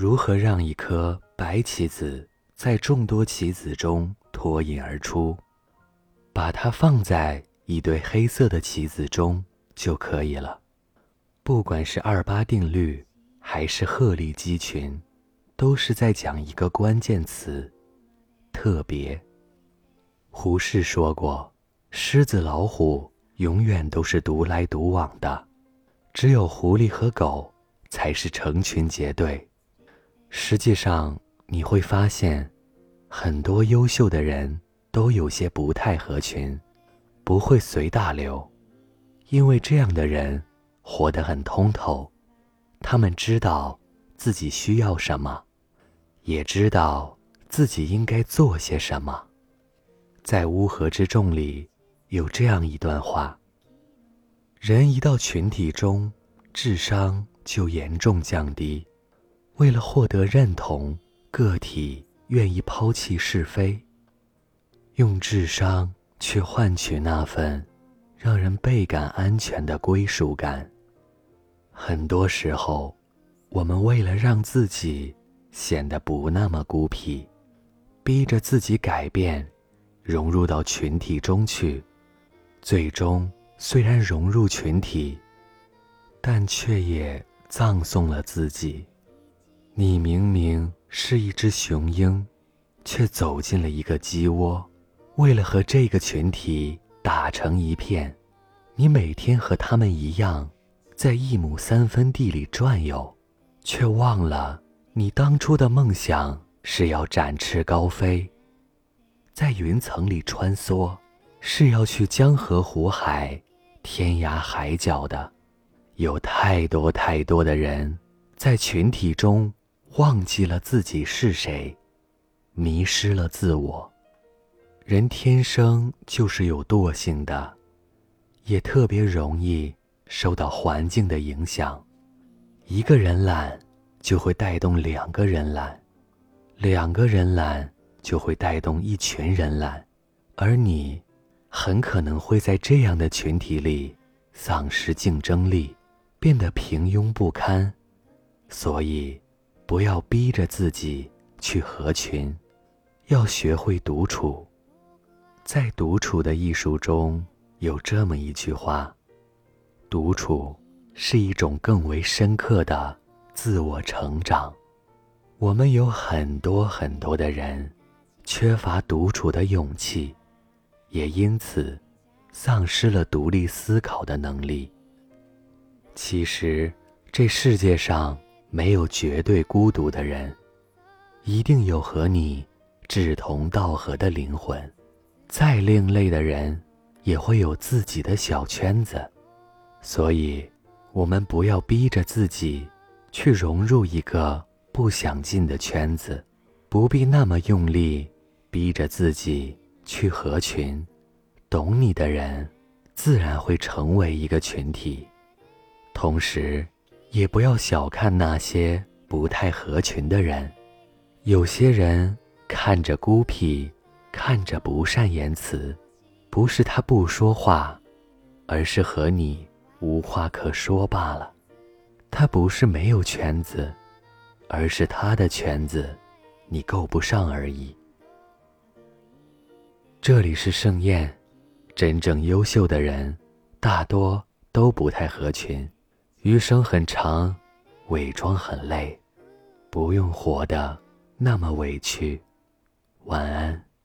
如何让一颗白棋子在众多棋子中脱颖而出？把它放在一堆黑色的棋子中就可以了。不管是二八定律，还是鹤立鸡群，都是在讲一个关键词：特别。胡适说过：“狮子、老虎永远都是独来独往的，只有狐狸和狗才是成群结队。”实际上，你会发现，很多优秀的人都有些不太合群，不会随大流，因为这样的人活得很通透，他们知道自己需要什么，也知道自己应该做些什么。在《乌合之众》里，有这样一段话：人一到群体中，智商就严重降低。为了获得认同，个体愿意抛弃是非，用智商去换取那份让人倍感安全的归属感。很多时候，我们为了让自己显得不那么孤僻，逼着自己改变，融入到群体中去，最终虽然融入群体，但却也葬送了自己。你明明是一只雄鹰，却走进了一个鸡窝。为了和这个群体打成一片，你每天和他们一样，在一亩三分地里转悠，却忘了你当初的梦想是要展翅高飞，在云层里穿梭，是要去江河湖海、天涯海角的。有太多太多的人在群体中。忘记了自己是谁，迷失了自我。人天生就是有惰性的，也特别容易受到环境的影响。一个人懒，就会带动两个人懒；两个人懒，就会带动一群人懒。而你，很可能会在这样的群体里丧失竞争力，变得平庸不堪。所以。不要逼着自己去合群，要学会独处。在独处的艺术中有这么一句话：独处是一种更为深刻的自我成长。我们有很多很多的人缺乏独处的勇气，也因此丧失了独立思考的能力。其实，这世界上。没有绝对孤独的人，一定有和你志同道合的灵魂。再另类的人，也会有自己的小圈子。所以，我们不要逼着自己去融入一个不想进的圈子，不必那么用力逼着自己去合群。懂你的人，自然会成为一个群体。同时，也不要小看那些不太合群的人，有些人看着孤僻，看着不善言辞，不是他不说话，而是和你无话可说罢了。他不是没有圈子，而是他的圈子你够不上而已。这里是盛宴，真正优秀的人大多都不太合群。余生很长，伪装很累，不用活得那么委屈。晚安。